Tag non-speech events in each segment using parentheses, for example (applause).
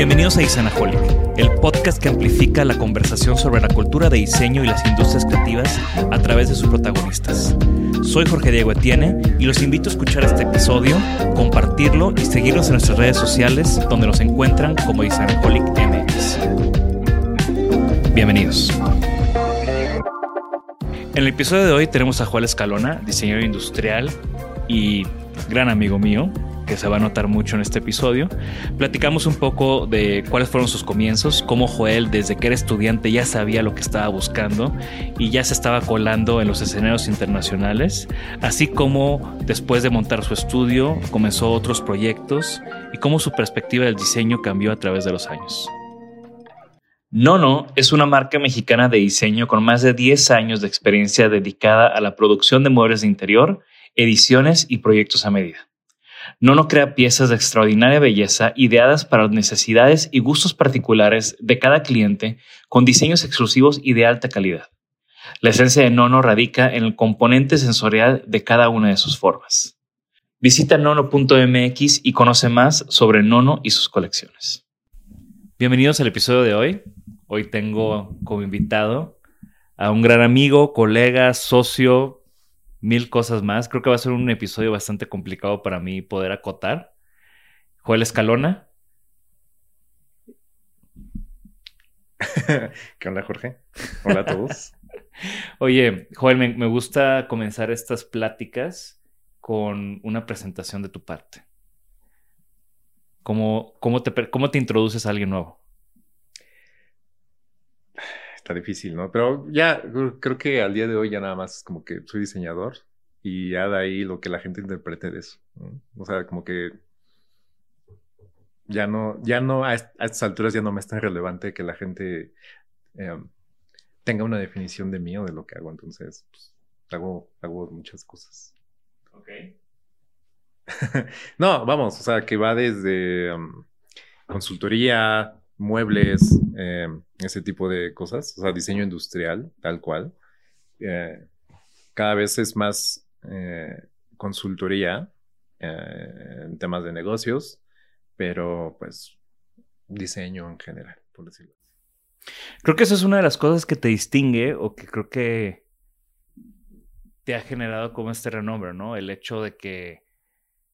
Bienvenidos a Isanaholic, el podcast que amplifica la conversación sobre la cultura de diseño y las industrias creativas a través de sus protagonistas. Soy Jorge Diego Etienne y los invito a escuchar este episodio, compartirlo y seguirnos en nuestras redes sociales donde nos encuentran como Isanaholic MX. Bienvenidos. En el episodio de hoy tenemos a Joel Escalona, diseñador industrial y gran amigo mío, que se va a notar mucho en este episodio. Platicamos un poco de cuáles fueron sus comienzos, cómo Joel desde que era estudiante ya sabía lo que estaba buscando y ya se estaba colando en los escenarios internacionales, así como después de montar su estudio comenzó otros proyectos y cómo su perspectiva del diseño cambió a través de los años. Nono es una marca mexicana de diseño con más de 10 años de experiencia dedicada a la producción de muebles de interior, ediciones y proyectos a medida. Nono crea piezas de extraordinaria belleza ideadas para las necesidades y gustos particulares de cada cliente con diseños exclusivos y de alta calidad. La esencia de Nono radica en el componente sensorial de cada una de sus formas. Visita nono.mx y conoce más sobre Nono y sus colecciones. Bienvenidos al episodio de hoy. Hoy tengo como invitado a un gran amigo, colega, socio, mil cosas más. Creo que va a ser un episodio bastante complicado para mí poder acotar. Joel Escalona. (laughs) ¿Qué onda, Jorge? Hola a todos. (laughs) Oye, Joel, me, gusta comenzar estas pláticas con una presentación de tu parte. ¿Cómo, cómo, te, ¿Cómo te introduces a alguien nuevo? Está difícil, ¿no? Pero ya creo que al día de hoy ya nada más como que soy diseñador y ya de ahí lo que la gente interprete de eso. O sea, como que ya no, ya no, a, estas alturas ya no me es tan relevante que la gente em, tenga una definición de mí o de lo que hago. Entonces, pues, hago, hago muchas cosas. Ok. (laughs) no, vamos, o sea, que va desde em, consultoría, muebles, eh, ese tipo de cosas, o sea, diseño industrial, tal cual. Eh, cada vez es más eh, consultoría en temas de negocios, pero pues diseño en general, por decirlo así. Creo que eso es una de las cosas que te distingue o que creo que te ha generado como este renombre, ¿no? El hecho de que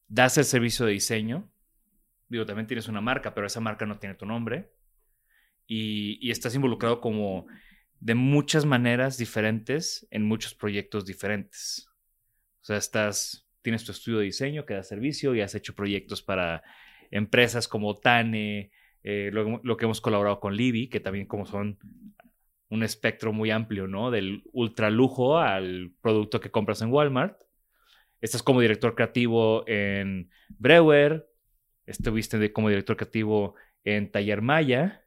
das el servicio de diseño, digo, también tienes una marca, pero esa marca no tiene tu nombre y, estás involucrado como de muchas maneras diferentes en muchos proyectos diferentes. O sea, estás, tienes tu estudio de diseño que da servicio y has hecho proyectos para empresas como Tane, eh, lo, que hemos colaborado con Libby, que también como son un espectro muy amplio, ¿no? Del ultra lujo al producto que compras en Walmart. Estás como director creativo en Brewer, estuviste como director creativo en Taller Maya,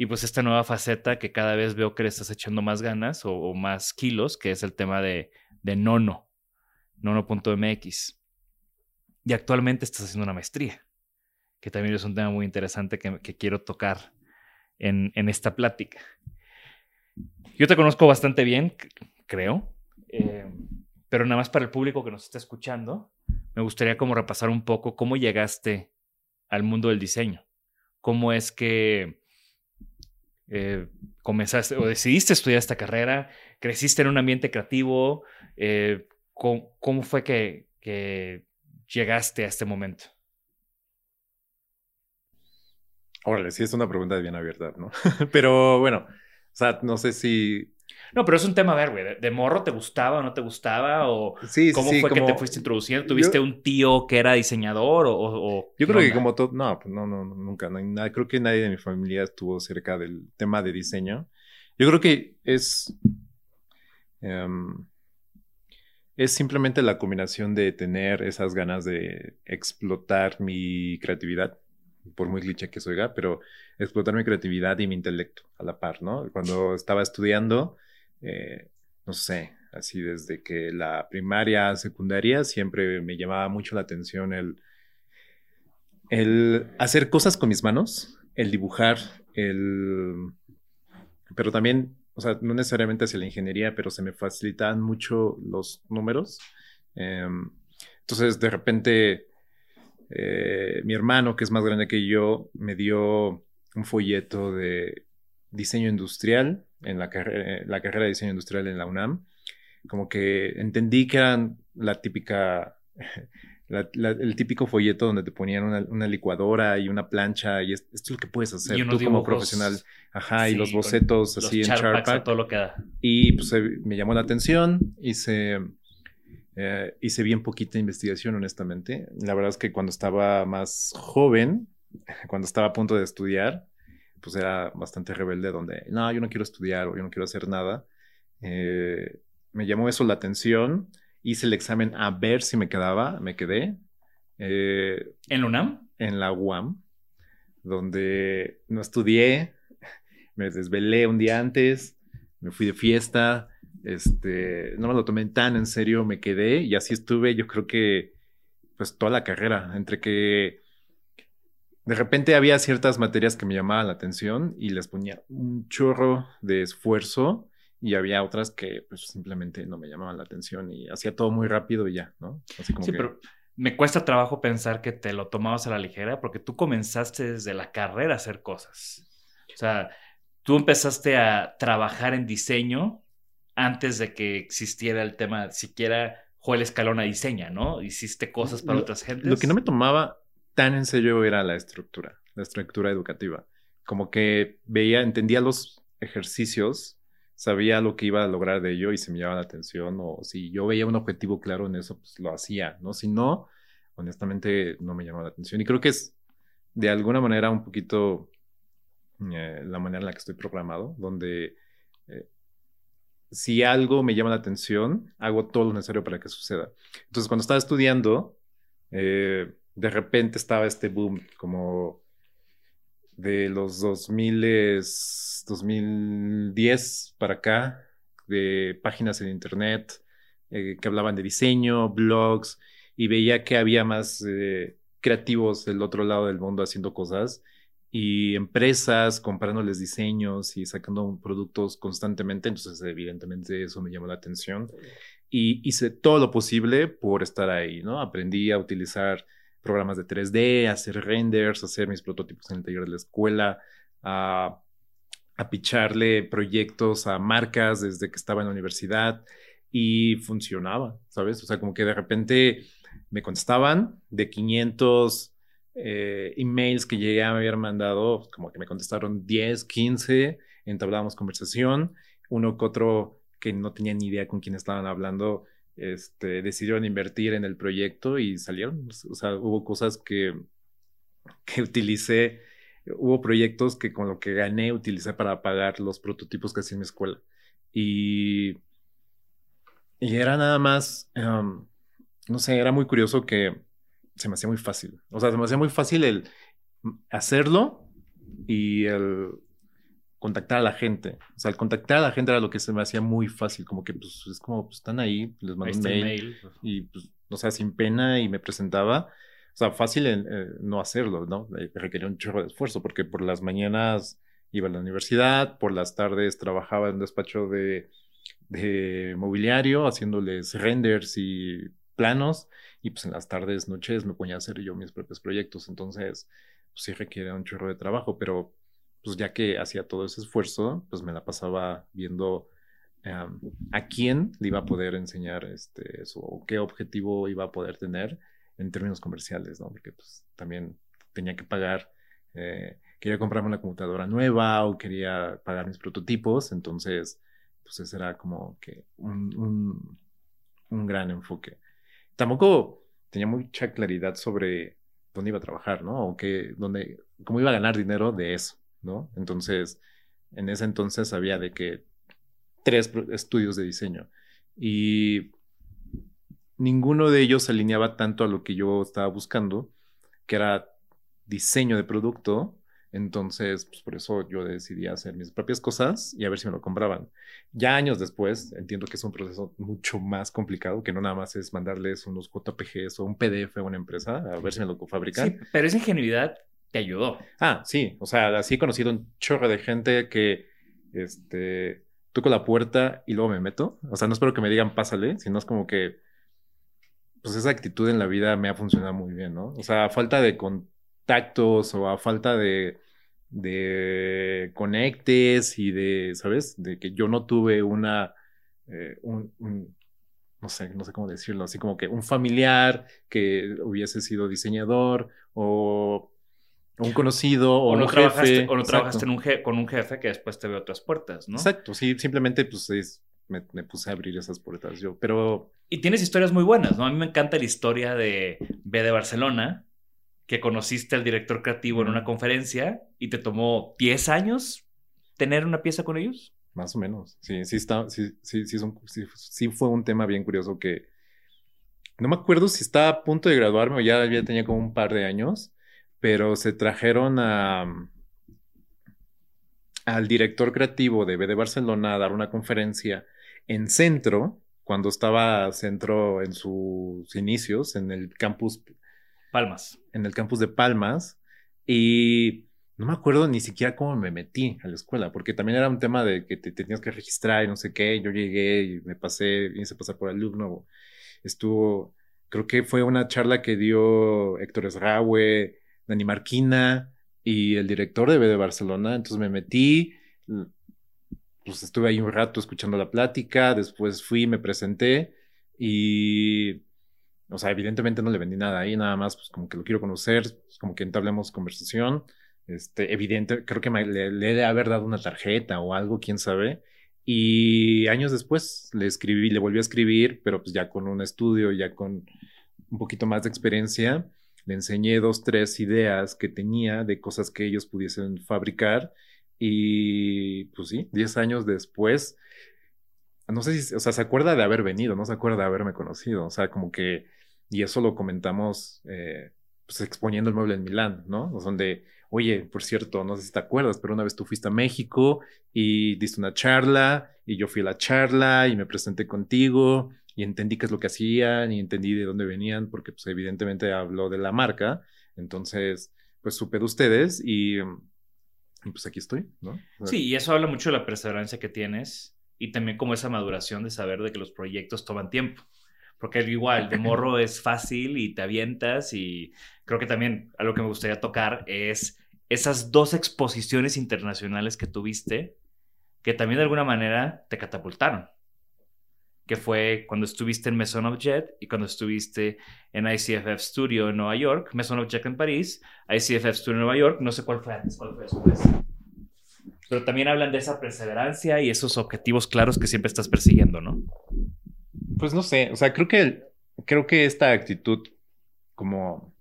y pues esta nueva faceta que cada vez veo que le estás echando más ganas o, más kilos, que es el tema de, de Nono, nono.mx. y actualmente estás haciendo una maestría, que también es un tema muy interesante que, quiero tocar en, esta plática. Yo te conozco bastante bien, creo, eh, pero nada más para el público que nos está escuchando, me gustaría como repasar un poco cómo llegaste al mundo del diseño. ¿Cómo es que eh, comenzaste o decidiste estudiar esta carrera? ¿Creciste en un ambiente creativo? Eh, ¿cómo, fue que, llegaste a este momento? Órale, sí es una pregunta bien abierta, ¿no? (laughs) Pero bueno, o sea, no sé si no, pero es un tema, a ver, güey, ¿de, morro te gustaba o no te gustaba? ¿O cómo fue que te fuiste introduciendo? ¿Tuviste un tío que era diseñador o...? yo creo que como todo... No, pues no, no, nunca. No, creo que nadie de mi familia estuvo cerca del tema de diseño. Yo creo que es... Em, es simplemente la combinación de tener esas ganas de explotar mi creatividad, por muy cliché que oiga, pero explotar mi creatividad y mi intelecto a la par, ¿no? Cuando estaba estudiando, eh, no sé, así desde que la primaria, secundaria, siempre me llamaba mucho la atención el, el hacer cosas con mis manos, el dibujar, el... Pero también, o sea, no necesariamente hacia la ingeniería, pero se me facilitan mucho los números. Em, entonces, de repente, eh, mi hermano, que es más grande que yo, me dio un folleto de diseño industrial en la, carrera, la carrera de diseño industrial en la UNAM, como que entendí que eran la típica, (laughs) el típico folleto donde te ponían una, licuadora y una plancha y esto es lo que puedes hacer tú como profesional. Ajá, y los bocetos así en Charpac. Todo lo que da. Y pues me llamó la atención, hice, eh, hice bien poquita investigación, honestamente. La verdad es que cuando estaba más joven, (laughs) cuando estaba a punto de estudiar, pues era bastante rebelde, donde, no, yo no quiero estudiar o yo no quiero hacer nada. Eh, me llamó eso la atención, hice el examen a ver si me quedaba, me quedé. Eh, ¿En la UNAM? En la UAM, donde no estudié, (laughs) me desvelé un día antes, me fui de fiesta, este, no me lo tomé tan en serio, me quedé y así estuve, yo creo que, pues toda la carrera, entre que de repente había ciertas materias que me llamaban la atención y les ponía un chorro de esfuerzo y había otras que pues, simplemente no me llamaban la atención y hacía todo muy rápido y ya, ¿no? sí, pero me cuesta trabajo pensar que te lo tomabas a la ligera porque tú comenzaste desde la carrera a hacer cosas. O sea, tú empezaste a trabajar en diseño antes de que existiera el tema siquiera Joel Escalona diseña, ¿no? Hiciste cosas para otras gentes. Lo que no me tomaba tan en serio era la estructura, la estructura educativa. Como que veía, entendía los ejercicios, sabía lo que iba a lograr de ello y se me llamaba la atención, o si yo veía un objetivo claro en eso, pues lo hacía, ¿no? Si no, honestamente no me llamaba la atención. Y creo que es de alguna manera un poquito eh, la manera en la que estoy programado, donde eh, si algo me llama la atención, hago todo lo necesario para que suceda. Entonces, cuando estaba estudiando, eh, de repente estaba este boom como de los 2000, 2010 para acá, de páginas en internet eh, que hablaban de diseño, blogs, y veía que había más eh, creativos del otro lado del mundo haciendo cosas y empresas comprándoles diseños y sacando productos constantemente, entonces evidentemente eso me llamó la atención y hice todo lo posible por estar ahí, ¿no? Aprendí a utilizar programas de 3D, hacer renders, hacer mis prototipos en el taller de la escuela, a, a picharle proyectos a marcas desde que estaba en la universidad y funcionaba, ¿sabes? O sea, como que de repente me contestaban de 500 eh, emails que llegué a haber mandado, como que me contestaron 10, 15, entablábamos conversación, uno que otro que no tenía ni idea con quién estaban hablando, este, decidieron invertir en el proyecto y salieron. O sea, hubo cosas que, que utilicé, hubo proyectos que con lo que gané utilicé para pagar los prototipos que hacía en mi escuela. Y, y era nada más, em, no sé, era muy curioso que se me hacía muy fácil. O sea, se me hacía muy fácil el hacerlo y el contactar a la gente. O sea, el contactar a la gente era lo que se me hacía muy fácil, como que pues es como, pues están ahí, les mando un mail, y pues o sea, sin pena y me presentaba. O sea, fácil eh, no hacerlo, ¿no? Eh, requería un chorro de esfuerzo porque por las mañanas iba a la universidad, por las tardes trabajaba en un despacho de, de mobiliario haciéndoles renders y planos y pues en las tardes, noches me ponía a hacer yo mis propios proyectos. Entonces, pues sí requiere un chorro de trabajo, pero pues ya que hacía todo ese esfuerzo, pues me la pasaba viendo a quién le iba a poder enseñar este, eso, o qué objetivo iba a poder tener en términos comerciales, ¿no? Porque pues también tenía que pagar, eh, quería comprarme una computadora nueva o quería pagar mis prototipos, entonces pues ese era como que un, un gran enfoque. Tampoco tenía mucha claridad sobre dónde iba a trabajar, ¿no? O qué, dónde, cómo iba a ganar dinero de eso. ¿no? Entonces, en ese entonces había de que tres estudios de diseño y ninguno de ellos se alineaba tanto a lo que yo estaba buscando, que era diseño de producto. Entonces, pues por eso yo decidí hacer mis propias cosas y a ver si me lo compraban. Ya años después, entiendo que es un proceso mucho más complicado, que no nada más es mandarles unos JPGs o un PDF a una empresa a ver si me lo fabrican. Sí, pero esa ingenuidad te ayudó. Ah, sí, o sea, así he conocido un chorro de gente que, este, toco la puerta y luego me meto. O sea, no espero que me digan pásale, sino es como que, pues esa actitud en la vida me ha funcionado muy bien, ¿no? O sea, falta de contactos o a falta de, de conectes y de, ¿sabes? De que yo no tuve una, eh, un, no sé, no sé cómo decirlo, así como que un familiar que hubiese sido diseñador o un conocido o, no un jefe. O no trabajaste con un jefe que después te ve otras puertas, ¿no? Exacto, sí, simplemente pues me, puse a abrir esas puertas yo, pero... Y tienes historias muy buenas, ¿no? A mí me encanta la historia de B de Barcelona, que conociste al director creativo en una conferencia y te tomó 10 años tener una pieza con ellos. Más o menos, sí, sí, está, sí, sí, sí, sí fue un tema bien curioso que... No me acuerdo si estaba a punto de graduarme o ya, ya tenía como un par de años pero se trajeron a, al director creativo de B de Barcelona a dar una conferencia en Centro, cuando estaba Centro en sus inicios, en el campus Palmas. En el campus de Palmas. Y no me acuerdo ni siquiera cómo me metí a la escuela, porque también era un tema de que te tenías que registrar y no sé qué. Yo llegué y me pasé, hice pasar por alumno. Estuvo, creo que fue una charla que dio Héctor Esraue, Dani Marquina y el director de B de Barcelona. Entonces me metí, pues estuve ahí un rato escuchando la plática, después fui, me presenté y, o sea, evidentemente no le vendí nada ahí, nada más, pues como que lo quiero conocer, pues, como que entablemos conversación. Este, evidente, creo que le, le he de haber dado una tarjeta o algo, quién sabe. Y años después le escribí, le volví a escribir, pero pues ya con un estudio, ya con un poquito más de experiencia le enseñé dos, tres ideas que tenía de cosas que ellos pudiesen fabricar y pues sí, diez años después, no sé si, o sea, se acuerda de haber venido, no se acuerda de haberme conocido, o sea, como que, y eso lo comentamos, eh, pues exponiendo el mueble en Milán, ¿no? Donde, oye, por cierto, no sé si te acuerdas, pero una vez tú fuiste a México y diste una charla y yo fui a la charla y me presenté contigo y entendí qué es lo que hacían y entendí de dónde venían, porque pues evidentemente habló de la marca, entonces pues supe de ustedes y, pues aquí estoy, ¿no? sí, y eso habla mucho de la perseverancia que tienes y también como esa maduración de saber de que los proyectos toman tiempo. Porque igual, de (laughs) morro es fácil y te avientas y creo que también algo que me gustaría tocar es esas dos exposiciones internacionales que tuviste que también de alguna manera te catapultaron que fue cuando estuviste en Maison Objet y cuando estuviste en ICFF Studio en Nueva York, Maison Objet en París, ICFF Studio en Nueva York, no sé cuál fue antes, cuál fue después. Pero también hablan de esa perseverancia y esos objetivos claros que siempre estás persiguiendo, ¿no? Pues no sé, o sea, creo que, creo que esta actitud como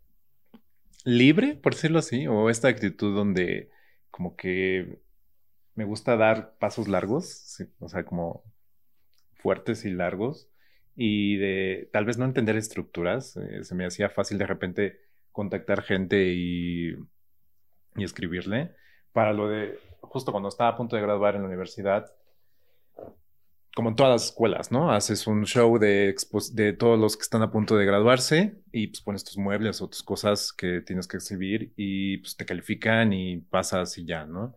libre, por decirlo así, o esta actitud donde como que me gusta dar pasos largos, o sea, como fuertes y largos y de tal vez no entender estructuras. Eh, se me hacía fácil de repente contactar gente y, y escribirle. Para lo de, justo cuando estaba a punto de graduar en la universidad, como en todas las escuelas, ¿no? Haces un show de, de todos los que están a punto de graduarse y pues pones tus muebles o tus cosas que tienes que exhibir y pues te califican y pasas y ya, ¿no?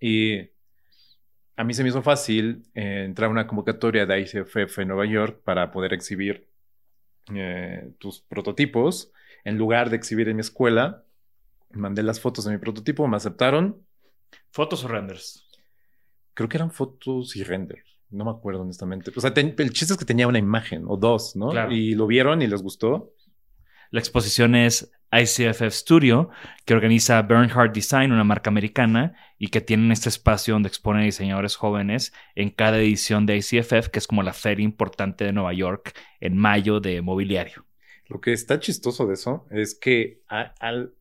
Y a mí se me hizo fácil eh, entrar a una convocatoria de ICFF en Nueva York para poder exhibir eh, tus prototipos. En lugar de exhibir en mi escuela, mandé las fotos de mi prototipo, me aceptaron. ¿Fotos o renders? Creo que eran fotos y renders. No me acuerdo honestamente. O sea, el chiste es que tenía una imagen o dos, ¿no? Y lo vieron y les gustó. La exposición es ICFF Studio, que organiza Bernhard Design, una marca americana, y que tienen este espacio donde exponen diseñadores jóvenes en cada edición de ICFF, que es como la feria importante de Nueva York en mayo de mobiliario. Lo que está chistoso de eso es que al,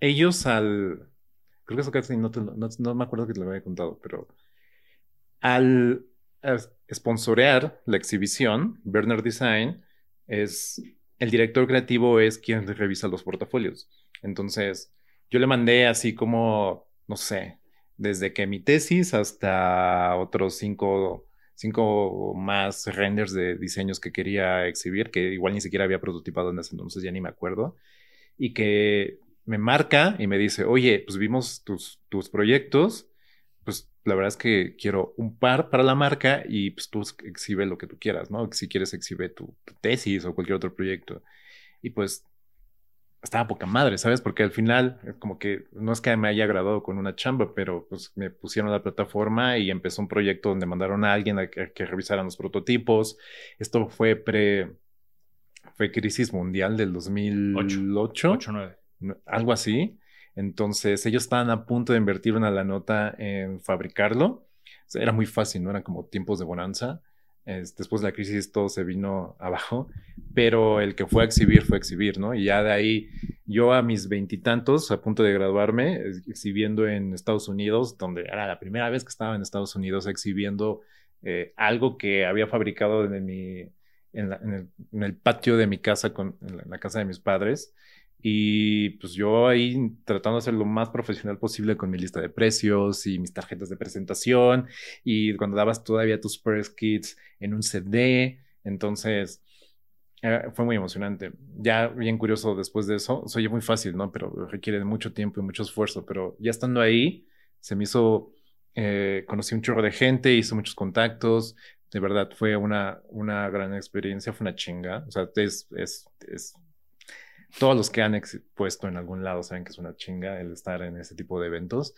ellos al... Creo que eso casi no, no, me acuerdo que te lo había contado, pero al sponsorear la exhibición, Bernhard Design es el director creativo es quien revisa los portafolios. Entonces, yo le mandé así como, no sé, desde que mi tesis hasta otros cinco, cinco más renders de diseños que quería exhibir, que igual ni siquiera había prototipado en ese entonces, ya ni me acuerdo, y que me marca y me dice, oye, pues vimos tus, tus proyectos, la verdad es que quiero un par para la marca y pues tú exhibe lo que tú quieras, ¿no? Si quieres exhibe tu, tesis o cualquier otro proyecto. Y pues estaba poca madre, ¿sabes? Porque al final, como que no es que me haya agradado con una chamba, pero pues me pusieron la plataforma y empezó un proyecto donde mandaron a alguien a que, revisaran los prototipos. Esto fue pre, fue crisis mundial del 2008. 8, 9. Algo así. Entonces ellos estaban a punto de invertir una la nota en fabricarlo. era muy fácil, ¿no? Eran como tiempos de bonanza. después de la crisis todo se vino abajo, pero el que fue a exhibir fue a exhibir, ¿no? Y ya de ahí, yo a mis veintitantos, a punto de graduarme, exhibiendo en Estados Unidos, donde era la primera vez que estaba en Estados Unidos exhibiendo eh, algo que había fabricado en, el, patio de mi casa, con, en la casa de mis padres. Y pues yo ahí tratando de hacer lo más profesional posible con mi lista de precios y mis tarjetas de presentación. Y cuando dabas todavía tus press kits en un CD. Entonces eh, fue muy emocionante. Ya bien curioso después de eso. Soy muy fácil, ¿no? Pero requiere mucho tiempo y mucho esfuerzo. Pero ya estando ahí, se me hizo. Eh, conocí un chorro de gente, hice muchos contactos. De verdad, fue una, una gran experiencia, fue una chinga. O sea, es, es, es todos los que han expuesto en algún lado saben que es una chinga el estar en ese tipo de eventos.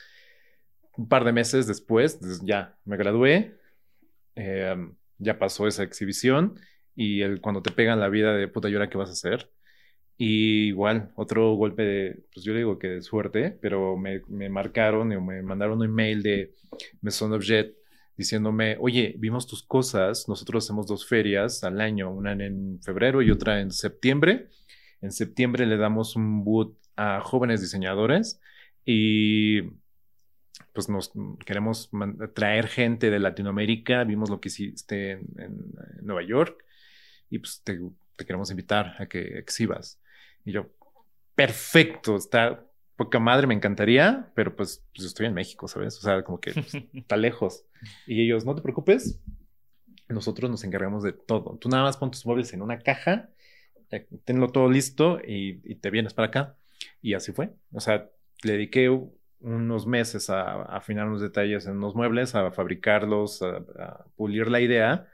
Un par de meses después, ya me gradué, em, ya pasó esa exhibición y el, cuando te pegan la vida de puta, ¿y ahora qué vas a hacer? Y igual, otro golpe de, pues yo digo que de suerte, pero me, me marcaron y me mandaron un email de Maison Objet diciéndome, oye, vimos tus cosas, nosotros hacemos dos ferias al año, una en febrero y otra en septiembre en septiembre le damos un boot a jóvenes diseñadores y pues nos queremos traer gente de Latinoamérica. Vimos lo que hiciste en, Nueva York y pues te, queremos invitar a que exhibas. Y yo, perfecto, está poca madre, me encantaría, pero pues, pues estoy en México, ¿sabes? O sea, como que pues, (laughs) está lejos. Y ellos, no te preocupes, nosotros nos encargamos de todo. Tú nada más pon tus muebles en una caja tenlo todo listo y, te vienes para acá. Y así fue. O sea, le dediqué unos meses a, afinar unos detalles en unos muebles, a fabricarlos, a, pulir la idea.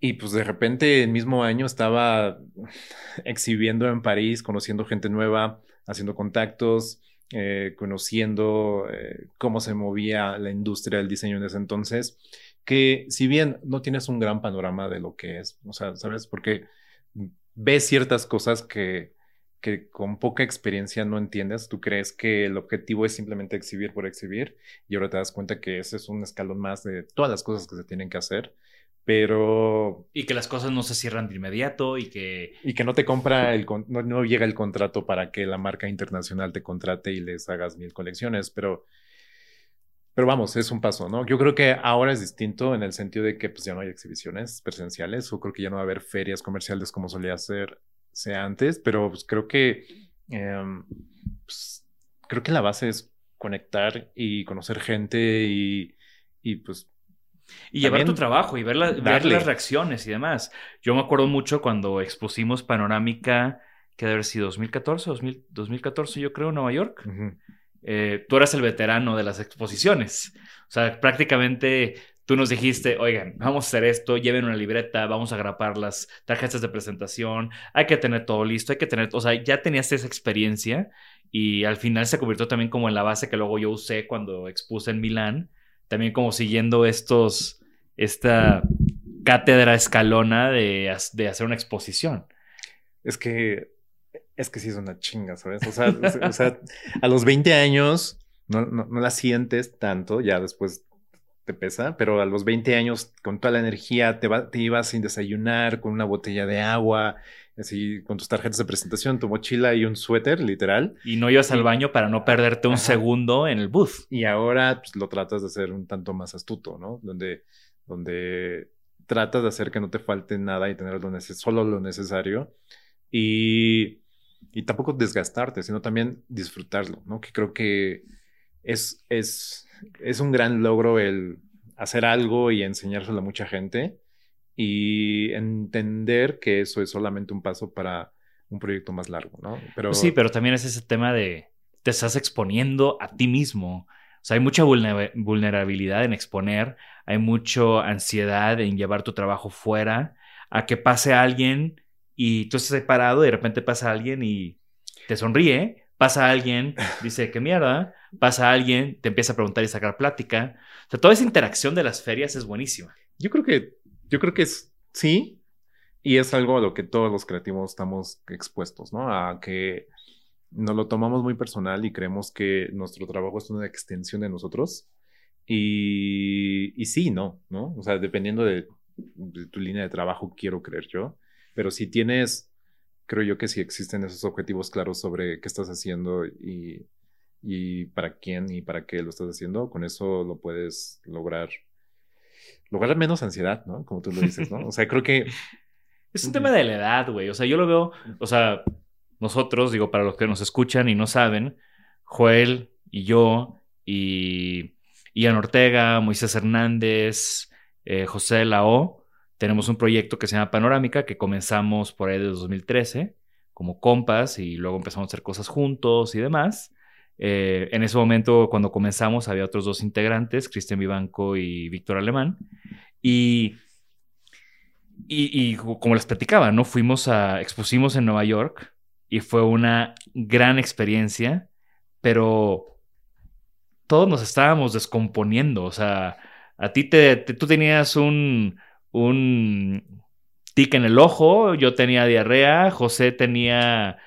Y pues de repente el mismo año estaba (laughs) exhibiendo en París, conociendo gente nueva, haciendo contactos, eh, conociendo eh, cómo se movía la industria del diseño en ese entonces que si bien no tienes un gran panorama de lo que es, o sea, ¿sabes? Porque ves ciertas cosas que, que con poca experiencia no entiendes. Tú crees que el objetivo es simplemente exhibir por exhibir y ahora te das cuenta que ese es un escalón más de todas las cosas que se tienen que hacer. Pero... Y que las cosas no se cierran de inmediato y que... Y que no te compra, el no, no llega el contrato para que la marca internacional te contrate y les hagas mil colecciones, pero pero vamos, es un paso, ¿no? Yo creo que ahora es distinto en el sentido de que pues, ya no hay exhibiciones presenciales o creo que ya no va a haber ferias comerciales como solía hacerse antes, pero pues, creo que em, pues, creo que la base es conectar y conocer gente y, y pues Y llevar tu trabajo y ver, la- ver las reacciones y demás. Yo me acuerdo mucho cuando expusimos Panorámica, que debe haber sido 2014, 2000 2014 yo creo, en Nueva York. Ujú. Eh, tú eras el veterano de las exposiciones. O sea, prácticamente tú nos dijiste, oigan, vamos a hacer esto, lleven una libreta, vamos a grapar las tarjetas de presentación, hay que tener todo listo, hay que tener, o sea, ya tenías esa experiencia y al final se convirtió también como en la base que luego yo usé cuando expuse en Milán, también como siguiendo estos, esta cátedra escalona de, de hacer una exposición. Es que, es que sí es una chinga, ¿sabes? O sea, o sea, a los 20 años no, no, no la sientes tanto, ya después te pesa, pero a los 20 años con toda la energía te, va- te ibas sin desayunar, con una botella de agua, así con tus tarjetas de presentación, tu mochila y un suéter, literal. Y no ibas al baño para no perderte un Ajá. segundo en el booth. Y ahora pues, lo tratas de hacer un tanto más astuto, ¿no? Donde, donde tratas de hacer que no te falte nada y tener lo solo lo necesario. Y, y tampoco desgastarte, sino también disfrutarlo, ¿no? Que creo que es, es, es un gran logro el hacer algo y enseñárselo a mucha gente y entender que eso es solamente un paso para un proyecto más largo, ¿no? Pero Pues sí, pero también es ese tema de te estás exponiendo a ti mismo. O sea, hay mucha vulne- vulnerabilidad en exponer, hay mucha ansiedad en llevar tu trabajo fuera, a que pase alguien y tú estás ahí parado y de repente pasa alguien y te sonríe, pasa alguien, (laughs) dice, qué mierda, pasa alguien, te empieza a preguntar y sacar plática. O sea, toda esa interacción de las ferias es buenísima. Yo creo que, yo creo que es sí, y es algo a lo que todos los creativos estamos expuestos, ¿no? A que nos lo tomamos muy personal y creemos que nuestro trabajo es una extensión de nosotros. Y, y sí, no, ¿no? O sea, dependiendo de, de tu línea de trabajo, quiero creer yo. Pero si tienes, creo yo que si existen esos objetivos claros sobre qué estás haciendo y, y para quién y para qué lo estás haciendo, con eso lo puedes lograr lograr menos ansiedad, ¿no? Como tú lo dices, ¿no? O sea, creo que Es un tema de la edad, güey. O sea, yo lo veo, o sea, nosotros, digo, para los que nos escuchan y no saben, Joel y yo y Ian Ortega, Moisés Hernández, eh, José Lao, tenemos un proyecto que se llama Panorámica que comenzamos por ahí de 2013 como compas y luego empezamos a hacer cosas juntos y demás. Eh, en ese momento, cuando comenzamos, había otros dos integrantes, Cristian Vivanco y Víctor Alemán. Y y, como les platicaba, ¿no? Fuimos a, expusimos en Nueva York y fue una gran experiencia, pero todos nos estábamos descomponiendo. O sea, a ti te- tú tenías un, un tic en el ojo, yo tenía diarrea, José tenía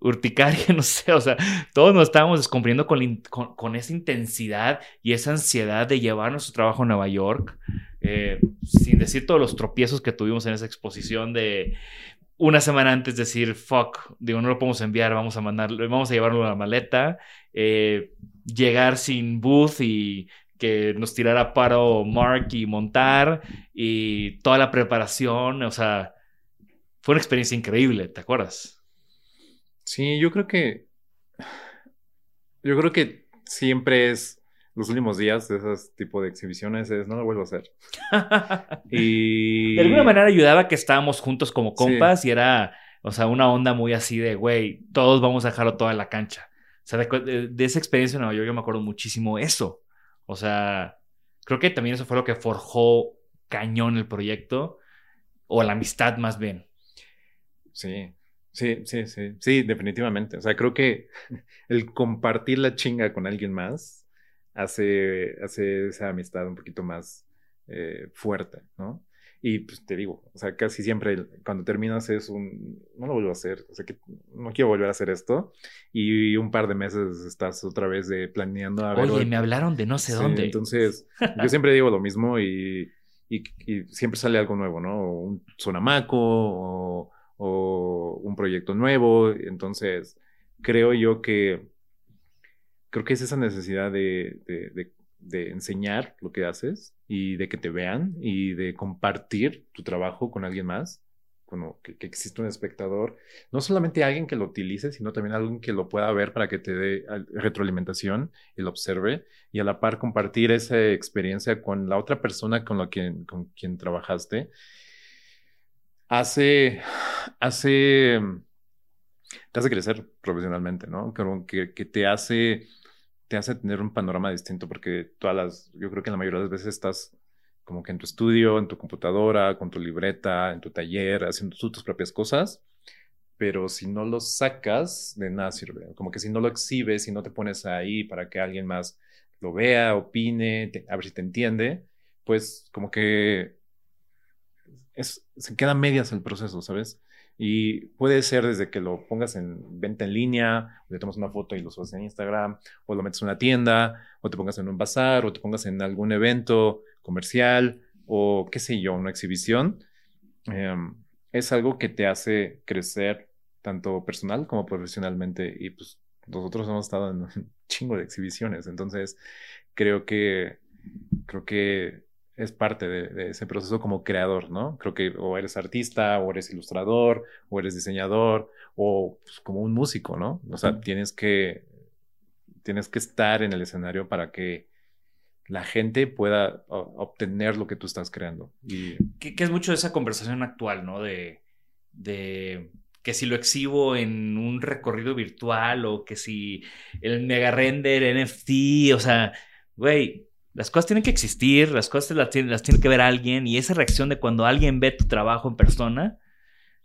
urticaria, (laughs) no sé, o sea, todos nos estábamos con, con esa intensidad y esa ansiedad de llevar nuestro trabajo a Nueva York, eh, sin decir todos los tropiezos que tuvimos en esa exposición de una semana antes decir, fuck, digo, no lo podemos enviar, vamos a mandarlo, vamos a llevarlo a la maleta, eh, llegar sin booth y que nos tirara paro Mark y montar y toda la preparación, o sea, fue una experiencia increíble, ¿te acuerdas? sí, yo creo que yo creo que siempre es los últimos días de esos tipo de exhibiciones es no lo vuelvo a hacer. (laughs) Y De alguna manera ayudaba que estábamos juntos como Sí. compas y era, o sea, una onda muy así de, güey, todos vamos a dejarlo toda en la cancha. O sea, de- de esa experiencia en Nueva York yo me acuerdo muchísimo eso. O sea, creo que también eso fue lo que forjó cañón el proyecto, o la amistad más bien. Sí, sí, sí, sí, sí, definitivamente. O sea, creo que (laughs) el compartir la chinga con alguien más hace, hace esa amistad un poquito más eh, fuerte, ¿no? Y pues te digo, o sea, casi siempre cuando terminas es un, no lo vuelvo a hacer, o sea, que no quiero volver a hacer esto. Y un par de meses estás otra vez de planeando a ver. Oye, me hablaron de no sé Sí, dónde. Entonces, (laughs) yo siempre digo lo mismo y, y- y siempre sale algo nuevo, ¿no? O un sonamaco o, o un proyecto nuevo. Entonces, creo yo que creo que es esa necesidad de, de- de- de enseñar lo que haces y de que te vean y de compartir tu trabajo con alguien más, como que, que existe un espectador, no solamente alguien que lo utilice, sino también alguien que lo pueda ver para que te dé al- retroalimentación y lo observe y a la par compartir esa experiencia con la otra persona con la que, con quien trabajaste. Hace, hace, te hace crecer profesionalmente, ¿no? Como que, que te hace, te hace tener un panorama distinto porque todas las, yo creo que la mayoría de las veces estás como que en tu estudio, en tu computadora, con tu libreta, en tu taller, haciendo tus propias cosas, pero si no lo sacas, de nada sirve. Como que si no lo exhibes, si no te pones ahí para que alguien más lo vea, opine, te- a ver si te entiende, pues como que es, se queda medias el proceso, ¿sabes? Y puede ser desde que lo pongas en venta en línea, o le tomas una foto y lo subes en Instagram, o lo metes en una tienda, o te pongas en un bazar, o te pongas en algún evento comercial, o qué sé yo, una exhibición. Em, es algo que te hace crecer tanto personal como profesionalmente. Y pues nosotros hemos estado en un (laughs) chingo de exhibiciones, entonces creo que, creo que es parte de, de ese proceso como creador, ¿no? Creo que o eres artista, o eres ilustrador, o eres diseñador, o pues, como un músico, ¿no? O sea, tienes que, tienes que estar en el escenario para que la gente pueda obtener lo que tú estás creando. Y que, que es mucho de esa conversación actual, ¿no? De, de que si lo exhibo en un recorrido virtual o que si el mega render NFT, o sea, güey, las cosas tienen que existir, las cosas las tiene, las tiene que ver alguien y esa reacción de cuando alguien ve tu trabajo en persona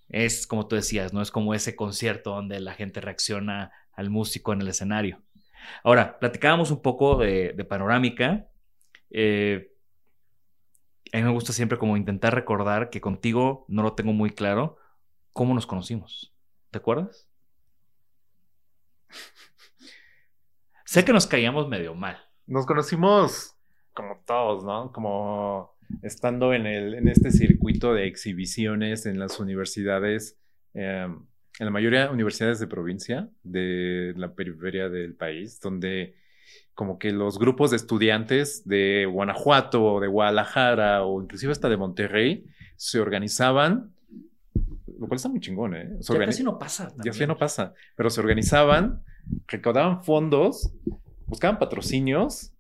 es como tú decías, ¿no? Es como ese concierto donde la gente reacciona al músico en el escenario. Ahora, platicábamos un poco de, de panorámica. Eh, a mí me gusta siempre como intentar recordar que contigo no lo tengo muy claro cómo nos conocimos. ¿Te acuerdas? (laughs) sé que nos caíamos medio mal. nos conocimos como todos, ¿no? Como estando en, el, en este circuito de exhibiciones en las universidades, eh, en la mayoría de universidades de provincia, de la periferia del país, donde como que los grupos de estudiantes de Guanajuato o de Guadalajara o inclusive hasta de Monterrey se organizaban, lo cual está muy chingón, ¿eh? Se Ya casi no pasa. ya también. sí no pasa, pero se organizaban, recaudaban fondos, buscaban patrocinios,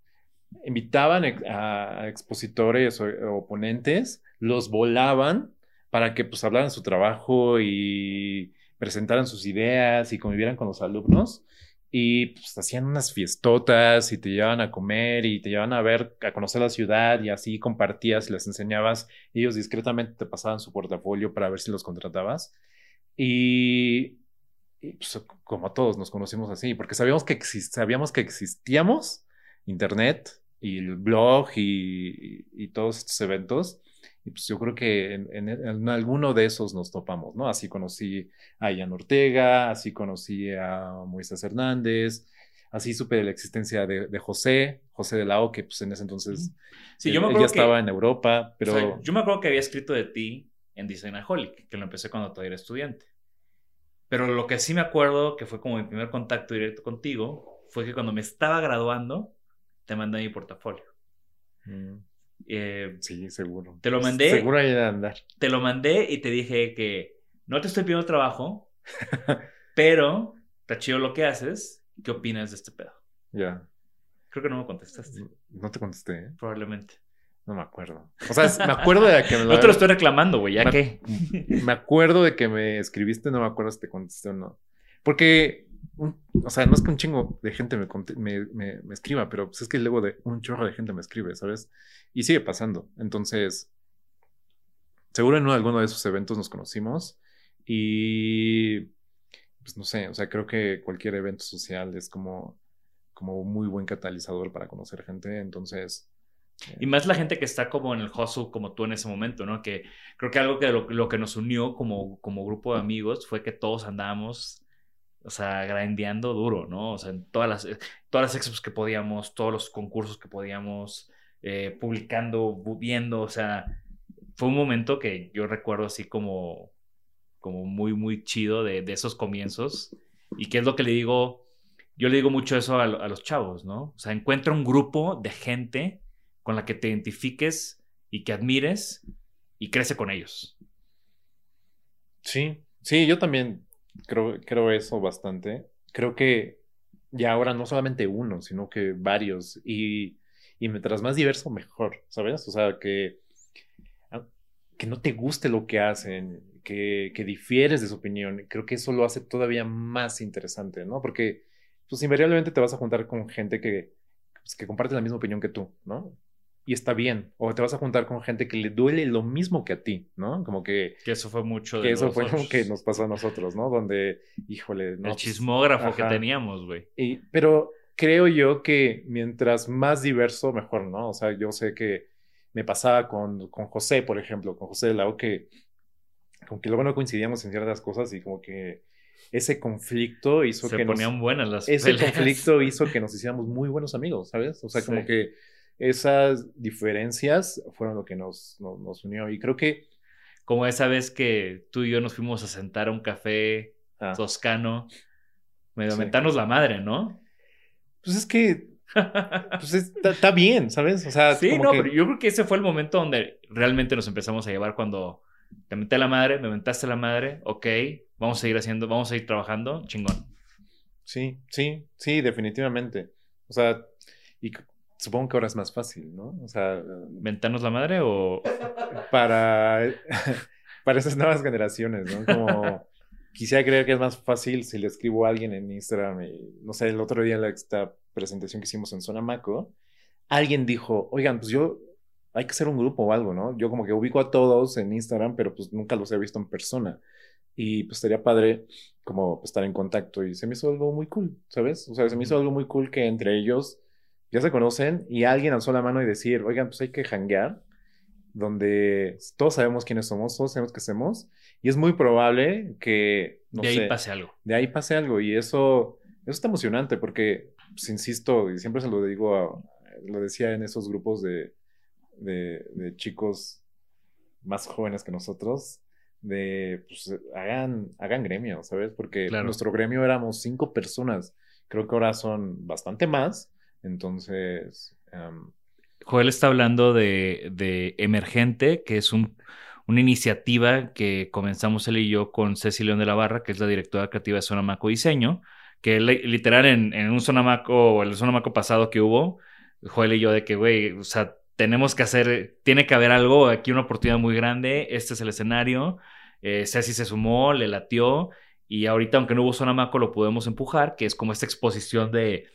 invitaban a, expositores o, o ponentes, los volaban para que pues hablaran su trabajo y presentaran sus ideas y convivieran con los alumnos. Y pues hacían unas fiestotas y te llevaban a comer y te llevaban a ver, a conocer la ciudad y así compartías y les enseñabas. Ellos discretamente te pasaban su portafolio para ver si los contratabas. Y, y, pues, como todos nos conocimos así, porque sabíamos que, sabíamos que existíamos, Internet y el blog y, y- y todos estos eventos. Y pues yo creo que en, en- en alguno de esos nos topamos, ¿no? Así conocí a Ian Ortega, así conocí a Moisés Hernández, así supe de la existencia de, de José, José de la O, que pues en ese entonces Sí, él- yo me él acuerdo ya que- estaba en Europa, pero... O sea, yo me acuerdo que había escrito de ti en Designaholic, que lo empecé cuando todavía era estudiante. Pero lo que sí me acuerdo, que fue como mi primer contacto directo contigo, fue que cuando me estaba graduando, te mandé mi portafolio. Mm, Eh, sí, seguro. Te lo mandé. Seguro hay de andar. te lo mandé y te dije que no te estoy pidiendo trabajo, (laughs) pero está chido lo que haces. ¿Qué opinas de este pedo? Ya. Creo que no me contestaste, No te contesté, ¿eh? probablemente. No me acuerdo. O sea, me acuerdo de que me (laughs) No te lo estoy reclamando, güey, ya Me- que. (laughs) Me acuerdo de que me escribiste, no me acuerdo si te contesté o no. Porque, un- o sea, no es que un chingo de gente me, me, me- me escriba, pero pues es que luego de un chorro de gente me escribe, ¿sabes? Y sigue pasando. Entonces, seguro en alguno de esos eventos nos conocimos y, pues no sé, o sea, creo que cualquier evento social es como, como muy buen catalizador para conocer gente. Entonces, Y más la gente que está como en el hustle como tú en ese momento, ¿no? Que creo que algo que lo, lo que nos unió como, como grupo de amigos fue que todos andábamos, o sea, grandeando duro, ¿no? O sea, en todas las, todas las expos que podíamos, todos los concursos que podíamos, eh, publicando, viendo, o sea, fue un momento que yo recuerdo así como, como muy, muy chido de, esos comienzos. Y que es lo que le digo, yo le digo mucho eso a, a los chavos, ¿no? O sea, encuentra un grupo de gente con la que te identifiques y que admires y crece con ellos. Sí, sí, yo también creo, creo eso bastante. Creo que ya ahora no solamente uno, sino que varios. Y, y mientras más diverso, mejor, ¿sabes? O sea, que, ah, que no te guste lo que hacen, que, que difieres de su opinión. Creo que eso lo hace todavía más interesante, ¿no? Porque, pues, invariablemente te vas a juntar con gente que, pues, que comparte la misma opinión que tú, ¿no? Y está bien. O te vas a juntar con gente que le duele lo mismo que a ti, ¿no? Como que... Que eso fue mucho de Que eso fue lo que nos pasó a nosotros, ¿no? Donde, híjole... No, el chismógrafo que teníamos, güey. Pero creo yo que mientras más diverso, mejor, ¿no? O sea, yo sé que me pasaba con, con José, por ejemplo, con José de Lau, que como que luego no coincidíamos en ciertas cosas y como que ese conflicto hizo Se que ponían buenas las ese conflicto (laughs) hizo que nos hiciéramos muy buenos amigos, ¿sabes? O sea, como que esas diferencias fueron lo que nos, nos, unió. Y creo que... Como esa vez que tú y yo nos fuimos a sentar a un café ah. toscano, medio mentarnos la madre, ¿no? (laughs) Pues es que pues está, bien, ¿sabes? O sea, sí, no, pero yo creo que ese fue el momento donde realmente nos empezamos a llevar cuando te menté la madre, me mentaste la madre, ok, vamos a seguir haciendo, vamos a ir trabajando, chingón. Sí, sí, sí, definitivamente. O sea, y Supongo que ahora es más fácil, ¿no? O sea... ¿Ventanos la madre o...? Para, (laughs) para esas nuevas generaciones, ¿no? Como quisiera creer que es más fácil si le escribo a alguien en Instagram y, no sé, el otro día en esta presentación que hicimos en Zona Maco, alguien dijo, oigan, pues yo, hay que hacer un grupo o algo, ¿no? Yo como que ubico a todos en Instagram, pero pues nunca los he visto en persona. Y pues estaría padre como estar en contacto y se me hizo algo muy cool, ¿sabes? O sea, se me hizo algo muy cool que entre ellos ya se conocen y alguien alzó la mano y decir, oigan, pues hay que hanguear, donde todos sabemos quiénes somos, todos sabemos qué hacemos, y es muy probable que, de ahí pase algo. De ahí pase algo, y eso, eso está emocionante, porque, pues, insisto, y siempre se lo digo, lo decía en esos grupos de, de, chicos más jóvenes que nosotros, de, pues, hagan, hagan gremio, ¿sabes? Porque nuestro gremio éramos cinco personas, creo que ahora son bastante más, entonces... Joel está hablando de, Emergente, que es un, una iniciativa que comenzamos él y yo con Ceci León de la Barra, que es la directora creativa de Sonamaco Diseño, que literal en, en un Sonamaco, el Sonamaco pasado que hubo, Joel y yo de que, güey, o sea, tenemos que hacer, tiene que haber algo, aquí una oportunidad muy grande, este es el escenario, eh, Ceci se sumó, le latió, y ahorita, aunque no hubo Sonamaco, lo podemos empujar, que es como esta exposición de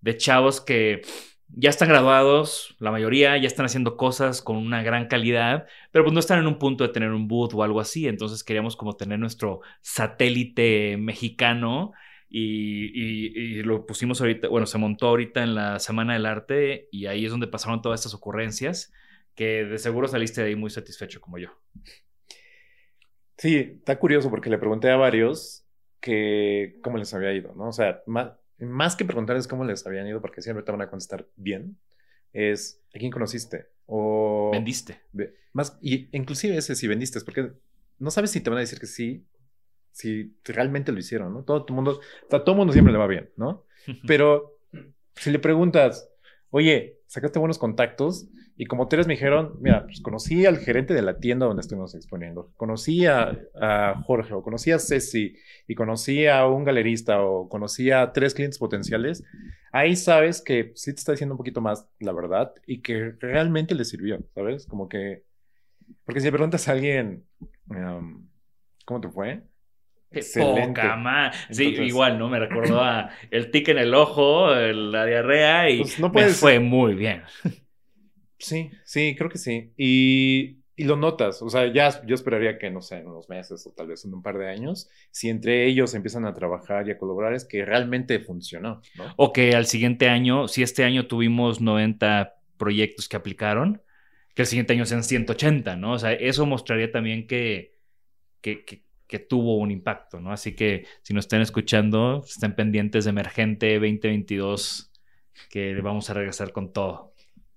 de chavos que ya están graduados, la mayoría ya están haciendo cosas con una gran calidad, pero pues no están en un punto de tener un boot o algo así, entonces queríamos como tener nuestro satélite mexicano y, lo pusimos ahorita, bueno, se montó ahorita en la Semana del Arte y ahí es donde pasaron todas estas ocurrencias que de seguro saliste de ahí muy satisfecho como yo. Sí, está curioso porque le pregunté a varios que cómo les había ido, ¿no? O sea, más, más que preguntarles cómo les habían ido, porque siempre te van a contestar bien, es ¿a quién conociste? O vendiste. Más, y inclusive ese si vendiste, porque no sabes si te van a decir que sí, si realmente lo hicieron, ¿no? Todo el mundo, a todo mundo siempre le va bien, ¿no? (laughs) Pero si le preguntas, oye, sacaste buenos contactos, y como tres me dijeron, mira, pues conocí al gerente de la tienda donde estuvimos exponiendo, conocí a, Jorge, o conocí a Ceci, y conocí a un galerista, o conocí a tres clientes potenciales, ahí sabes que sí te está diciendo un poquito más la verdad y que realmente le sirvió, ¿sabes? Como que, porque si le preguntas a alguien, um, ¿cómo te fue? Poca más. Sí, igual, ¿no? Me recordó a el tic en el ojo, la diarrea y pues no me fue muy bien. Sí, sí, creo que sí. Y, y, lo notas, o sea, ya yo esperaría que, no sé, en unos meses o tal vez en un par de años, si entre ellos empiezan a trabajar y a colaborar, es que realmente funcionó, ¿no? O que al siguiente año, si este año tuvimos 90 proyectos que aplicaron, que el siguiente año sean 180, ¿no? O sea, eso mostraría también que, que, que, que tuvo un impacto, ¿no? Así que si nos están escuchando, estén pendientes de Emergente 2022, que vamos a regresar con todo.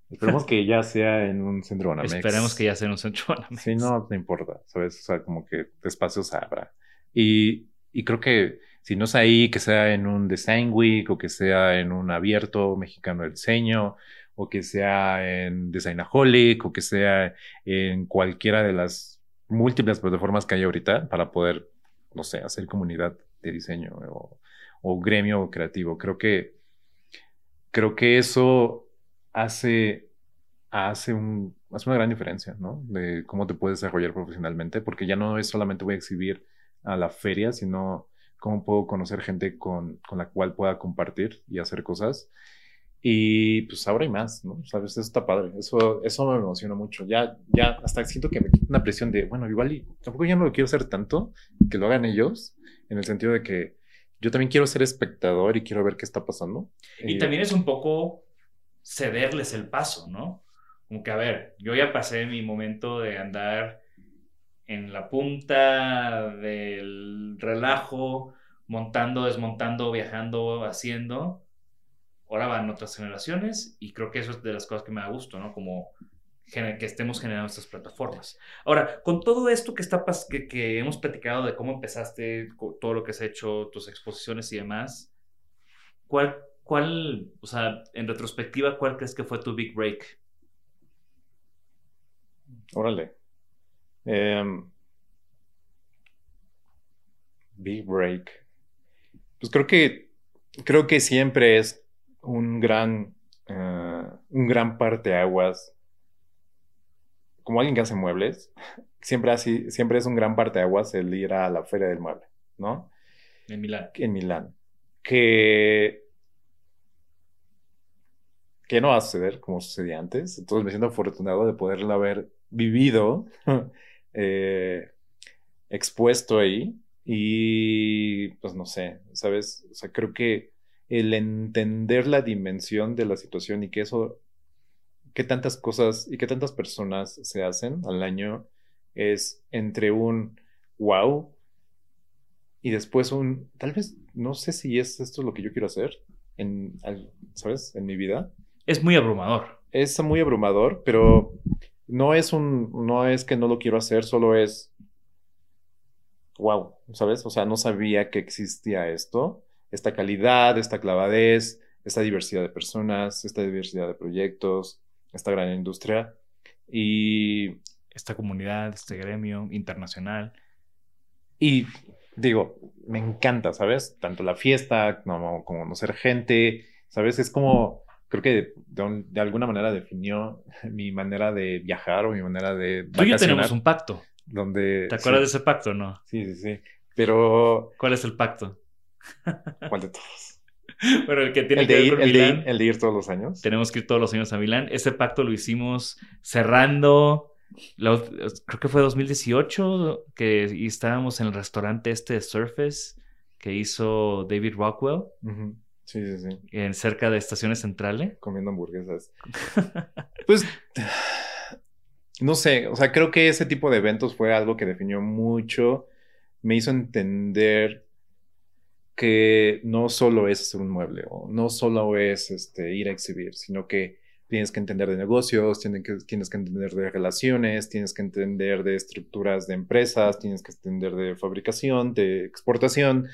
Esperemos que ya sea en un centro Banamex. Esperemos que ya sea en un centro Banamex. Sí, no, no importa, ¿sabes? O sea, como que espacios habrá. Y, y creo que si no es ahí, que sea en un Design Week o que sea en un abierto mexicano de diseño o que sea en Designaholic o que sea en cualquiera de las múltiples plataformas que hay ahorita para poder, no sé, hacer comunidad de diseño o, o gremio creativo. Creo que, creo que eso hace, hace, un, hace una gran diferencia, ¿no? De cómo te puedes desarrollar profesionalmente, porque ya no es solamente voy a exhibir a la feria, sino cómo puedo conocer gente con, con la cual pueda compartir y hacer cosas. Y pues ahora hay más, ¿no? Sabes, eso está padre. Eso, eso me emociona mucho. Ya, ya hasta siento que me quita una presión de, bueno, igual y tampoco ya no lo quiero hacer tanto, que lo hagan ellos, en el sentido de que yo también quiero ser espectador y quiero ver qué está pasando. Y también es un poco cederles el paso, ¿no? Como que, a ver, yo ya pasé mi momento de andar en la punta del relajo, montando, desmontando, viajando, haciendo ahora van otras generaciones y creo que eso es de las cosas que me da gusto, ¿no? Como que estemos generando estas plataformas. Ahora, con todo esto que, está que, hemos platicado de cómo empezaste, todo lo que has hecho, tus exposiciones y demás, ¿cuál, cuál, o sea, en retrospectiva, cuál crees que fue tu big break? Órale. Em, big break. Pues creo que creo que siempre es un gran, uh, un gran parteaguas. Como alguien que hace muebles, (laughs) siempre, así, siempre es un gran parteaguas el ir a la feria del mueble, ¿no? En Milán. En Milán. Que, que no va a suceder como sucedía antes. Entonces me siento afortunado de poderlo haber vivido, (laughs) eh, expuesto ahí. Y pues no sé, ¿sabes? O sea, creo que el entender la dimensión de la situación y que eso, qué tantas cosas y qué tantas personas se hacen al año es entre un wow y después un, tal vez, no sé si es esto lo que yo quiero hacer, en, ¿sabes? En mi vida. Es muy abrumador. Es muy abrumador, pero no es un, no es que no lo quiero hacer, solo es, wow, ¿sabes? O sea, no sabía que existía esto esta calidad, esta clavadez, esta diversidad de personas, esta diversidad de proyectos, esta gran industria y esta comunidad, este gremio internacional. Y digo, me encanta, ¿sabes? Tanto la fiesta como, conocer gente, ¿sabes? Es como, creo que de, alguna manera definió (laughs) mi manera de viajar o mi manera de... Tú y yo tenemos un pacto. Donde, ¿Te acuerdas de ese pacto, no? Sí, sí, sí. Pero... ¿Cuál es el pacto? ¿Cuál de todos? (laughs) Bueno, el que tiene el que ir, ver el, de ir, el de ir todos los años. Tenemos que ir todos los años a Milán. Ese pacto lo hicimos cerrando, creo que fue 2018, que estábamos en el restaurante este de Surface que hizo David Rockwell. Sí, sí, sí. En cerca de Estaciones Centrales. Comiendo hamburguesas. (laughs) pues, no sé, o sea, creo que ese tipo de eventos fue algo que definió mucho, me hizo entender que no solo es hacer un mueble o no solo es este, ir a exhibir, sino que tienes que entender de negocios, tienes que, entender de relaciones, tienes que entender de estructuras de empresas, tienes que entender de fabricación, de exportación,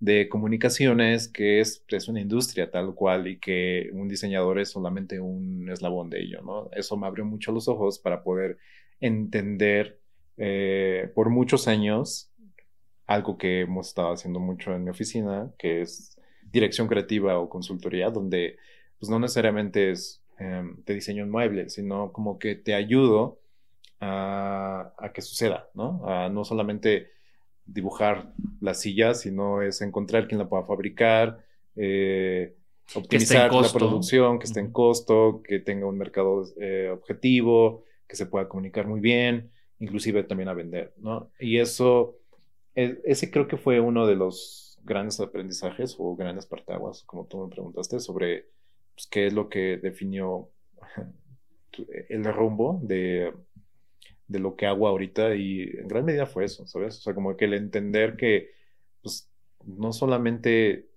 de comunicaciones, que es, es una industria tal cual y que un diseñador es solamente un eslabón de ello, ¿no? Eso me abrió mucho los ojos para poder entender eh, por muchos años algo que hemos estado haciendo mucho en mi oficina, que es dirección creativa o consultoría, donde pues no necesariamente es em, te diseño un mueble, sino como que te ayudo a, que suceda, ¿no? A no solamente dibujar la silla, sino es encontrar quién la pueda fabricar, eh, optimizar la producción, que esté en costo, que tenga un mercado eh, objetivo, que se pueda comunicar muy bien, inclusive también a vender, ¿no? Y eso ese creo que fue uno de los grandes aprendizajes o grandes partaguas, como tú me preguntaste, sobre pues, qué es lo que definió (laughs) el rumbo de, de, lo que hago ahorita y en gran medida fue eso, ¿sabes? O sea, como que el entender que pues, no solamente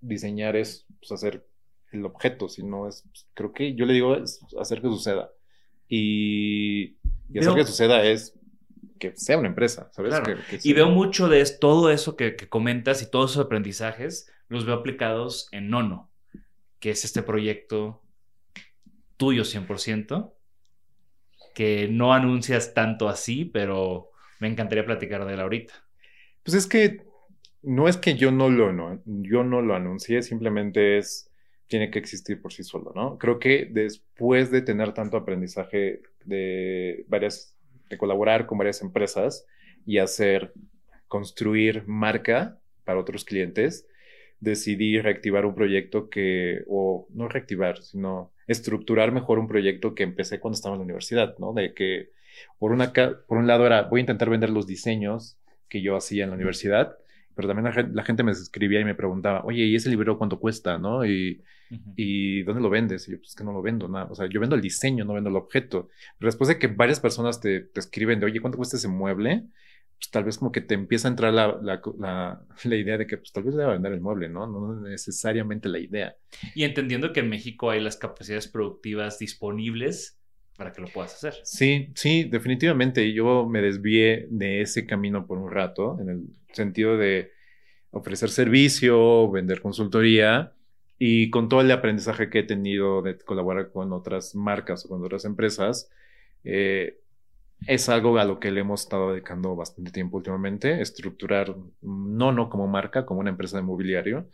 diseñar es pues, hacer el objeto, sino es, pues, creo que yo le digo, es hacer que suceda. Y, y hacer que suceda es que sea una empresa, ¿sabes? y veo mucho de todo eso que, comentas y todos esos aprendizajes, los veo aplicados en Nono, que es este proyecto tuyo 100%, que no anuncias tanto así, pero me encantaría platicar de él ahorita. Pues es que no es que yo no lo, no, yo no lo anuncié, simplemente es, tiene que existir por sí solo, ¿no? Creo que después de tener tanto aprendizaje de varias, de colaborar con varias empresas y hacer, construir marca para otros clientes, decidí reactivar un proyecto que, o no reactivar, sino estructurar mejor un proyecto que empecé cuando estaba en la universidad, ¿no? De que por, una, por un lado era, voy a intentar vender los diseños que yo hacía en la universidad, pero también la, gente me escribía y me preguntaba, oye, ¿y ese libro cuánto cuesta, no? Y, ¿y dónde lo vendes? Y yo, pues que no lo vendo, nada. O sea, yo vendo el diseño, no vendo el objeto. Pero después de que varias personas te, te escriben de, oye, ¿cuánto cuesta ese mueble? pues tal vez como que te empieza a entrar la, la, (laughs) la, idea de que pues tal vez deba vender el mueble, ¿no? No necesariamente la idea. Y entendiendo que en México hay las capacidades productivas disponibles para que lo puedas hacer. Sí, sí, definitivamente. Yo me desvié de ese camino por un rato, en el sentido de ofrecer servicio, vender consultoría y con todo el aprendizaje que he tenido de colaborar con otras marcas o con otras empresas, eh, es algo a lo que le hemos estado dedicando bastante tiempo últimamente, estructurar Nono como marca, como una empresa de mobiliario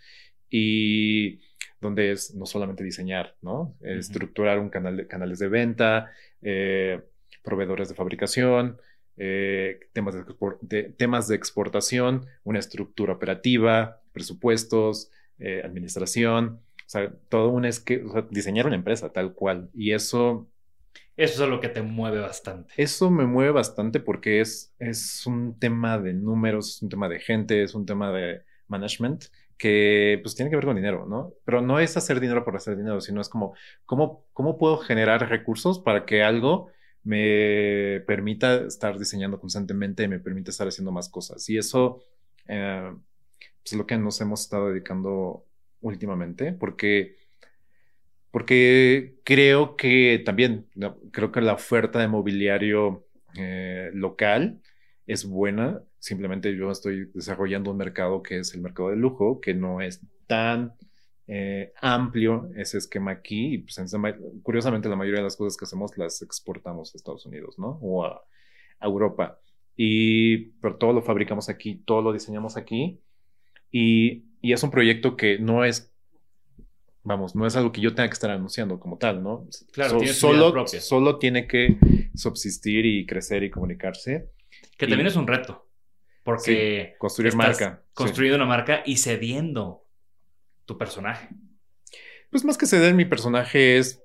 y donde es no solamente diseñar, ¿no? Estructurar un canal de canales de venta, eh, proveedores de fabricación, eh, temas, de, temas de exportación, una estructura operativa, presupuestos, eh, administración, o sea, todo un es que diseñar una empresa tal cual. Y eso eso es lo que te mueve bastante. Eso me mueve bastante porque es, es un tema de números, es un tema de gente, es un tema de management que pues tiene que ver con dinero, ¿no? Pero no es hacer dinero por hacer dinero, sino es como, ¿cómo, cómo puedo generar recursos para que algo me permita estar diseñando constantemente me permita estar haciendo más cosas? Y eso eh, es lo que nos hemos estado dedicando últimamente, porque porque creo que también, creo que la oferta de mobiliario eh, local es buena. Simplemente yo estoy desarrollando un mercado que es el mercado de lujo, que no es tan eh, amplio ese esquema aquí. Y pues, curiosamente, la mayoría de las cosas que hacemos las exportamos a Estados Unidos, ¿no? O a, a Europa. Y, pero todo lo fabricamos aquí, todo lo diseñamos aquí. Y, y es un proyecto que no es vamos, no es algo que yo tenga que estar anunciando como tal, ¿no? Claro, solo, solo tiene que subsistir y crecer y comunicarse. Que también es un reto, porque construir marca. Construyendo una marca y cediendo tu personaje. Pues más que ceder mi personaje es,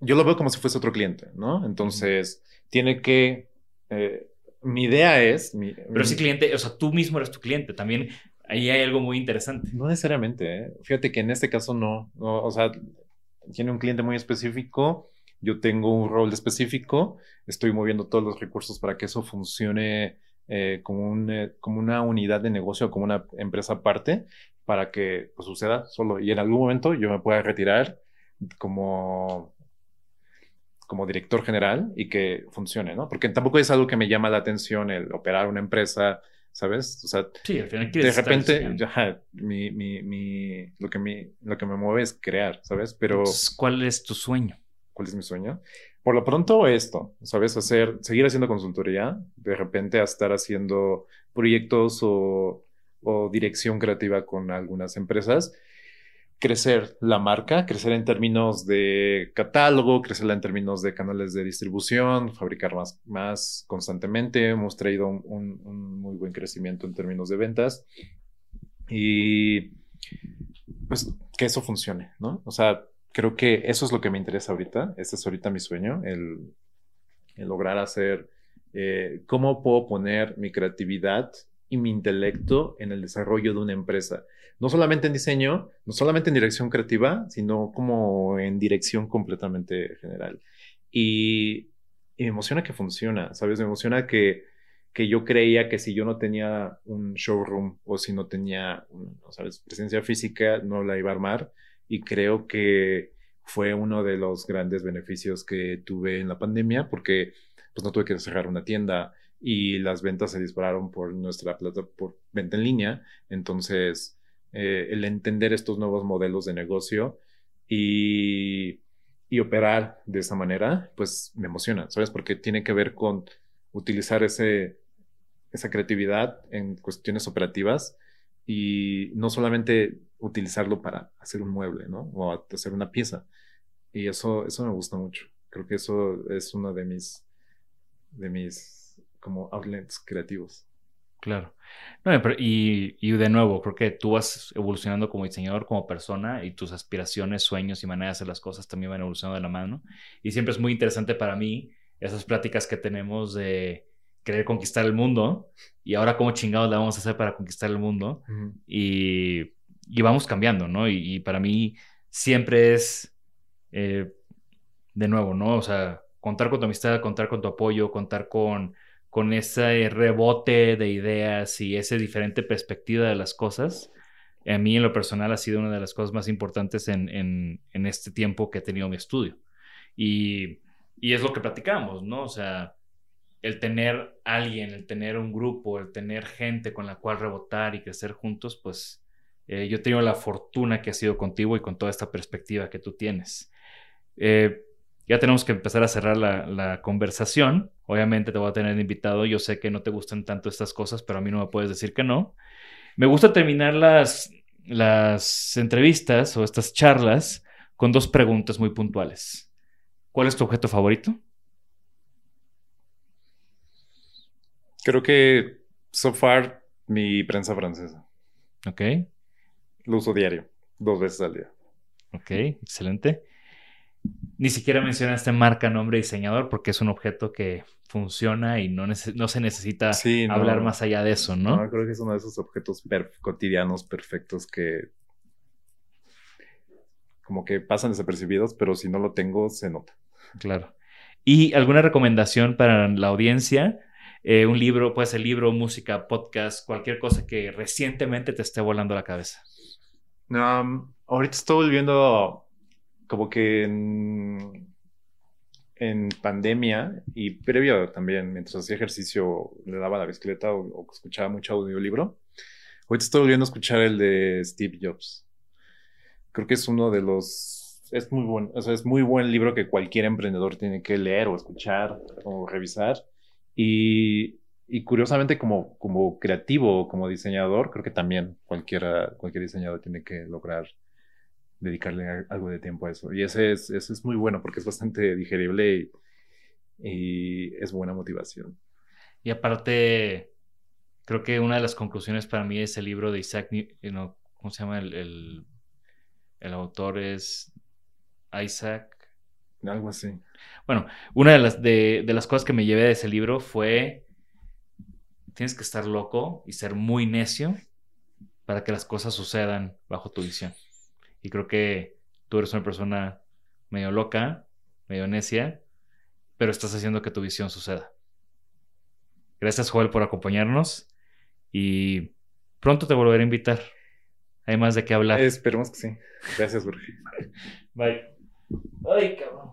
yo lo veo como si fuese otro cliente, ¿no? Entonces, tiene que, eh, mi idea es... Pero ese cliente, o sea, tú mismo eres tu cliente, también Ahí hay algo muy interesante. No necesariamente, ¿eh? Fíjate que en este caso no, o sea, tiene un cliente muy específico, yo tengo un rol específico, estoy moviendo todos los recursos para que eso funcione eh, como, un, eh, como una unidad de negocio, como una empresa aparte, para que pues, suceda solo. Y en algún momento yo me pueda retirar como, como director general y que funcione, ¿no? Porque tampoco es algo que me llama la atención el operar una empresa ¿sabes? O sea, sí, al final de repente, ya, mi, mi, mi, lo, que mi, lo que me mueve es crear, ¿sabes? Pero... ¿Cuál es tu sueño? ¿Cuál es mi sueño? Por lo pronto esto, ¿sabes? Hacer, seguir haciendo consultoría, de repente a estar haciendo proyectos o, o dirección creativa con algunas empresas crecer la marca, crecer en términos de catálogo, crecerla en términos de canales de distribución, fabricar más, más constantemente. Hemos traído un, muy buen crecimiento en términos de ventas y pues que eso funcione, ¿no? O sea, creo que eso es lo que me interesa ahorita. Ese es ahorita mi sueño, el, lograr hacer, eh, cómo puedo poner mi creatividad y mi intelecto en el desarrollo de una empresa. No solamente en diseño, no solamente en dirección creativa, sino como en dirección completamente general. Y, me emociona que funciona, ¿sabes? Me emociona que, que yo creía que si yo no tenía un showroom o si no tenía, ¿sabes? Presencia física, no la iba a armar. Y creo que fue uno de los grandes beneficios que tuve en la pandemia porque pues no tuve que cerrar una tienda, y las ventas se dispararon por nuestra plata, por venta en línea. Entonces, eh, el entender estos nuevos modelos de negocio y, y, operar de esa manera, pues me emociona, ¿sabes? Porque tiene que ver con utilizar ese, esa creatividad en cuestiones operativas y no solamente utilizarlo para hacer un mueble, ¿no? O hacer una pieza. Y eso, eso me gusta mucho. Creo que eso es uno de mis, de mis como outlets creativos. Claro. No, y, y, de nuevo, creo que tú vas evolucionando como diseñador, como persona, y tus aspiraciones, sueños y maneras de hacer las cosas también van evolucionando de la mano. Y siempre es muy interesante para mí esas pláticas que tenemos de querer conquistar el mundo y ahora cómo chingados la vamos a hacer para conquistar el mundo. y, y, vamos cambiando, ¿no? Y, para mí siempre es, eh, de nuevo, ¿no? O sea, contar con tu amistad, contar con tu apoyo, contar con, con ese rebote de ideas y esa diferente perspectiva de las cosas. A mí en lo personal ha sido una de las cosas más importantes en, este tiempo que he tenido mi estudio. Y, y es lo que platicamos, ¿no? O sea, el tener alguien, el tener un grupo, el tener gente con la cual rebotar y crecer juntos, pues eh, yo he tenido la fortuna que ha sido contigo y con toda esta perspectiva que tú tienes. Eh, ya tenemos que empezar a cerrar la, conversación. Obviamente te voy a tener invitado. Yo sé que no te gustan tanto estas cosas, pero a mí no me puedes decir que no. Me gusta terminar las, las entrevistas o estas charlas con dos preguntas muy puntuales. ¿Cuál es tu objeto favorito? Creo que so far mi prensa francesa. Ok. Lo uso diario, dos veces al día. Ok, excelente. Ni siquiera mencionaste marca, nombre, diseñador, porque es un objeto que funciona y no, no se necesita hablar más allá de eso, ¿no? ¿no? Creo que es uno de esos objetos cotidianos perfectos que como que pasan desapercibidos, pero si no lo tengo, se nota. Claro. ¿Y alguna recomendación para la audiencia? Eh, un libro, puede ser libro, música, podcast, cualquier cosa que recientemente te esté volando la cabeza. ahorita estoy volviendo como que en, pandemia y previo también, mientras hacía ejercicio, le daba la bicicleta o, escuchaba mucho audiolibro. Ahorita estoy volviendo a escuchar el de Steve Jobs. Creo que es uno de los es muy bueno, o sea, es muy buen libro que cualquier emprendedor tiene que leer o escuchar o revisar. Y, curiosamente, como, como creativo, como diseñador, creo que también cualquiera, cualquier diseñador tiene que lograr dedicarle algo de tiempo a eso. Y ese es, ese es muy bueno porque es bastante digerible y, es buena motivación. Y aparte, creo que una de las conclusiones para mí es el libro de Isaac, ¿cómo se llama? El, el autor es Isaac algo así. Bueno, una de las, de, las cosas que me llevé de ese libro fue, tienes que estar loco y ser muy necio para que las cosas sucedan bajo tu visión. Y creo que tú eres una persona medio loca, medio necia, pero estás haciendo que tu visión suceda. Gracias, Joel, por acompañarnos y pronto te volveré a invitar. Hay más de qué hablar. esperemos que sí. Gracias, Jorge. Bye. Ay, cabrón.